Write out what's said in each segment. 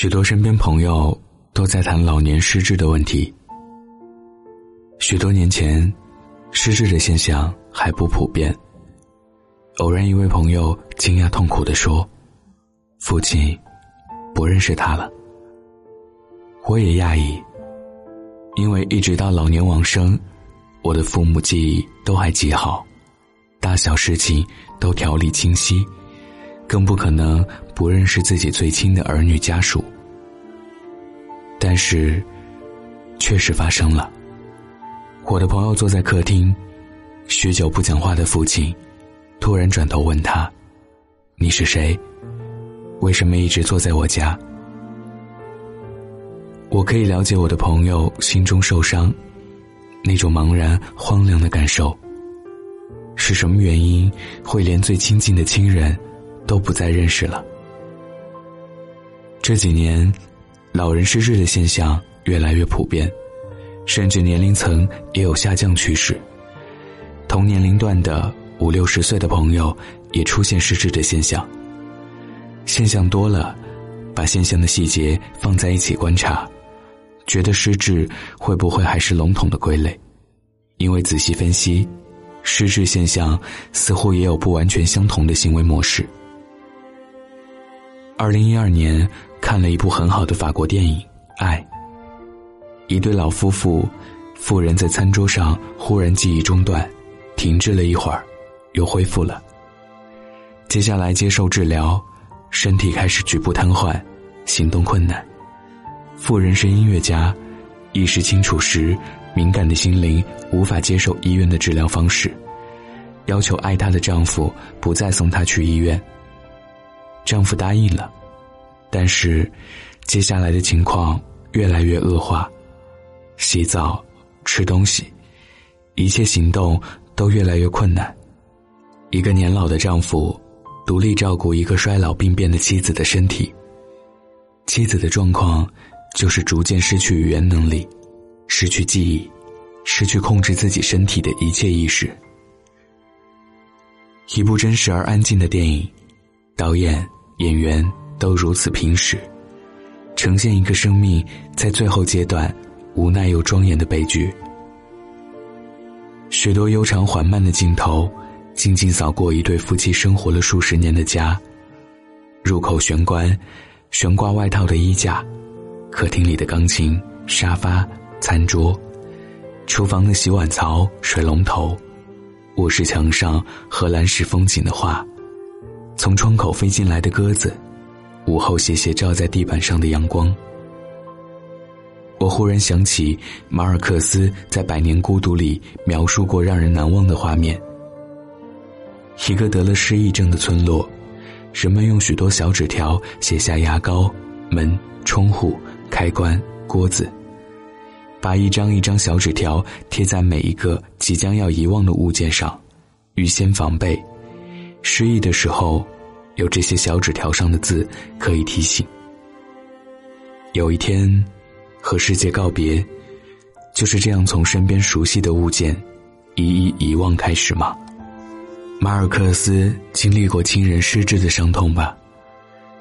许多身边朋友都在谈老年失智的问题。许多年前，失智的现象还不普遍。偶然一位朋友惊讶痛苦地说：“父亲，不认识他了。”我也讶异，因为一直到老年往生，我的父母记忆都还极好，大小事情都条理清晰，更不可能不认识自己最亲的儿女家属。但是，确实发生了。我的朋友坐在客厅，许久不讲话的父亲，突然转头问他：“你是谁？为什么一直坐在我家？”我可以了解我的朋友心中受伤，那种茫然荒凉的感受。是什么原因会连最亲近的亲人都不再认识了？这几年，老人失智的现象越来越普遍，甚至年龄层也有下降趋势。同年龄段的五六十岁的朋友也出现失智的现象。现象多了，把现象的细节放在一起观察。觉得失智会不会还是笼统的归类？因为仔细分析，失智现象似乎也有不完全相同的行为模式。二零一二年看了一部很好的法国电影《爱》，一对老夫妇，妇人在餐桌上忽然记忆中断，停滞了一会儿，又恢复了。接下来接受治疗，身体开始局部瘫痪，行动困难。妇人是音乐家，意识清楚时，敏感的心灵无法接受医院的治疗方式，要求爱她的丈夫不再送她去医院。丈夫答应了，但是接下来的情况越来越恶化，洗澡、吃东西，一切行动都越来越困难。一个年老的丈夫，独立照顾一个衰老病变的妻子的身体，妻子的状况。就是逐渐失去语言能力，失去记忆，失去控制自己身体的一切意识。一部真实而安静的电影，导演、演员都如此平实，呈现一个生命在最后阶段无奈又庄严的悲剧。许多悠长缓慢的镜头，静静扫过一对夫妻生活了数十年的家。入口玄关，悬挂外套的衣架。客厅里的钢琴、沙发、餐桌，厨房的洗碗槽、水龙头，卧室墙上荷兰式风景的画，从窗口飞进来的鸽子，午后斜斜照在地板上的阳光。我忽然想起马尔克斯在《百年孤独》里描述过让人难忘的画面：一个得了失忆症的村落，人们用许多小纸条写下牙膏、门、窗户。开关、锅子，把一张一张小纸条贴在每一个即将要遗忘的物件上，预先防备。失忆的时候，有这些小纸条上的字可以提醒。有一天，和世界告别，就是这样从身边熟悉的物件一一遗忘开始吗？马尔克斯经历过亲人失智的伤痛吧。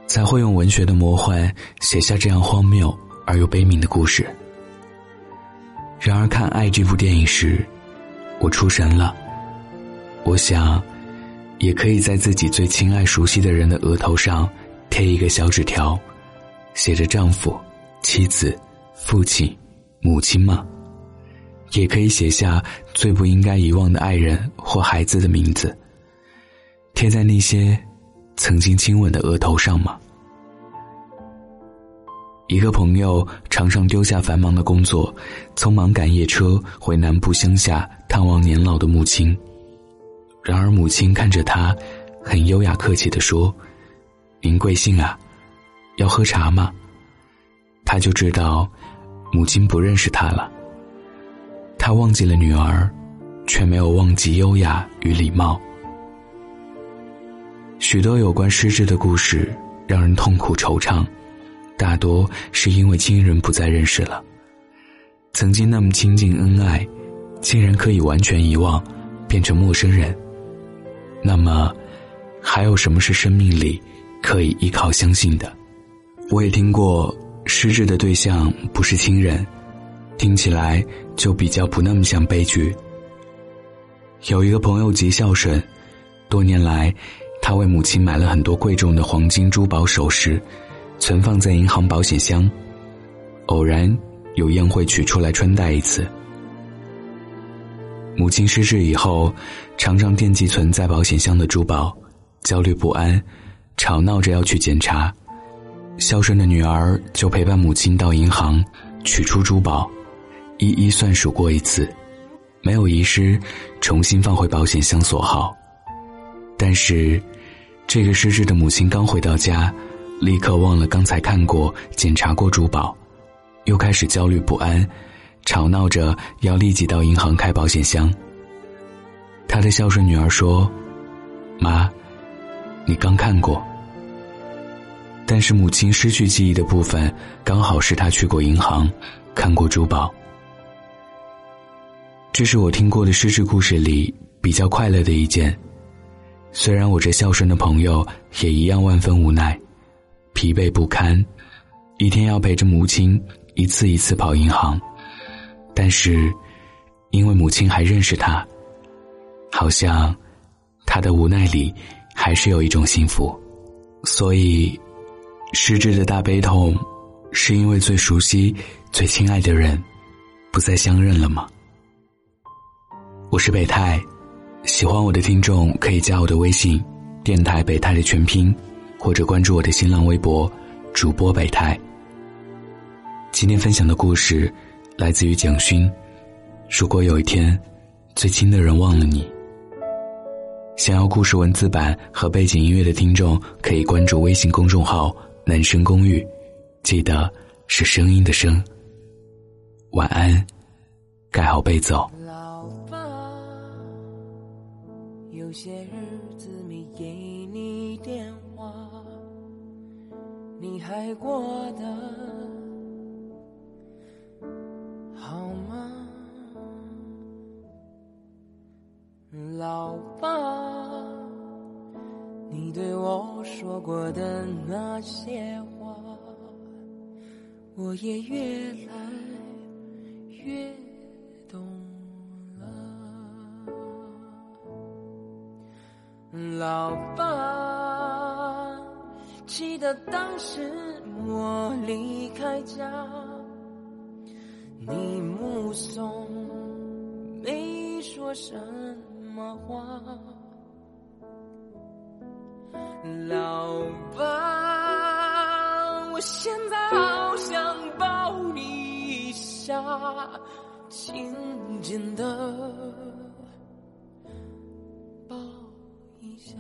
才会用文学的魔幻写下这样荒谬而又悲悯的故事。然而，看《爱》这部电影时，我出神了。我想，也可以在自己最亲爱、熟悉的人的额头上贴一个小纸条，写着丈夫、妻子、父亲、母亲吗？也可以写下最不应该遗忘的爱人或孩子的名字，贴在那些。曾经亲吻的额头上吗？一个朋友常常丢下繁忙的工作，匆忙赶夜车回南部乡下探望年老的母亲。然而母亲看着他，很优雅客气的说：“您贵姓啊？要喝茶吗？”他就知道，母亲不认识他了。他忘记了女儿，却没有忘记优雅与礼貌。许多有关失智的故事让人痛苦惆怅，大多是因为亲人不再认识了。曾经那么亲近恩爱，竟然可以完全遗忘，变成陌生人。那么，还有什么是生命里可以依靠相信的？我也听过失智的对象不是亲人，听起来就比较不那么像悲剧。有一个朋友极孝顺，多年来，他为母亲买了很多贵重的黄金珠宝首饰，存放在银行保险箱，偶然有宴会取出来穿戴一次。母亲失智以后，常常惦记存在保险箱的珠宝，焦虑不安，吵闹着要去检查。孝顺的女儿就陪伴母亲到银行，取出珠宝，一一算数过一次。没有遗失，重新放回保险箱锁好。但是，这个失智的母亲刚回到家，立刻忘了刚才看过、检查过珠宝，又开始焦虑不安，吵闹着要立即到银行开保险箱。他的孝顺女儿说：“妈，你刚看过。”但是母亲失去记忆的部分，刚好是他去过银行，看过珠宝。这是我听过的失智故事里比较快乐的一件，虽然我这孝顺的朋友也一样万分无奈，疲惫不堪，一天要陪着母亲一次一次跑银行，但是，因为母亲还认识他，好像，他的无奈里还是有一种幸福，所以，失智的大悲痛，是因为最熟悉、最亲爱的人，不再相认了吗？我是北泰，喜欢我的听众可以加我的微信“电台北泰”的全拼，或者关注我的新浪微博“主播北泰”。今天分享的故事来自于蒋勋。如果有一天，最亲的人忘了你，想要故事文字版和背景音乐的听众可以关注微信公众号“男生公寓”，记得是声音的声。晚安，盖好被子。有些日子没给你电话，你还过得说过的那些话，我也越来越懂了。老爸，记得当时我离开家，你目送，没说什么话。老爸，我现在好想抱你一下，紧紧的抱一。下，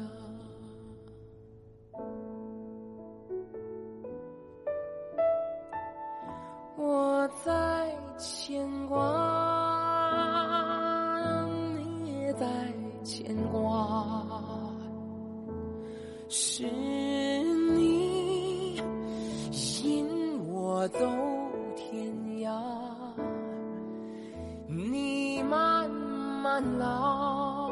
我走天涯，你慢慢老。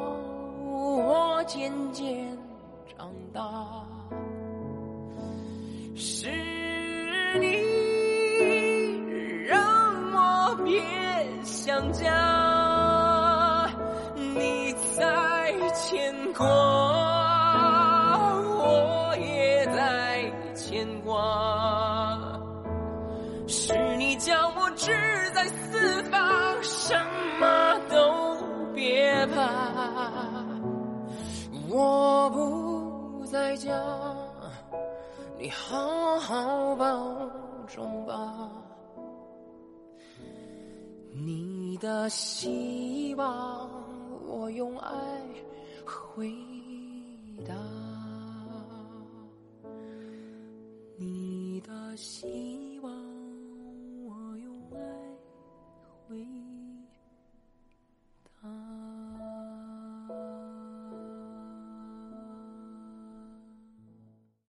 我渐渐长大，是你让我别想家，你在牵挂，别怕。我不在家，你好好保重吧。你的希望，我用爱回答。你的希望。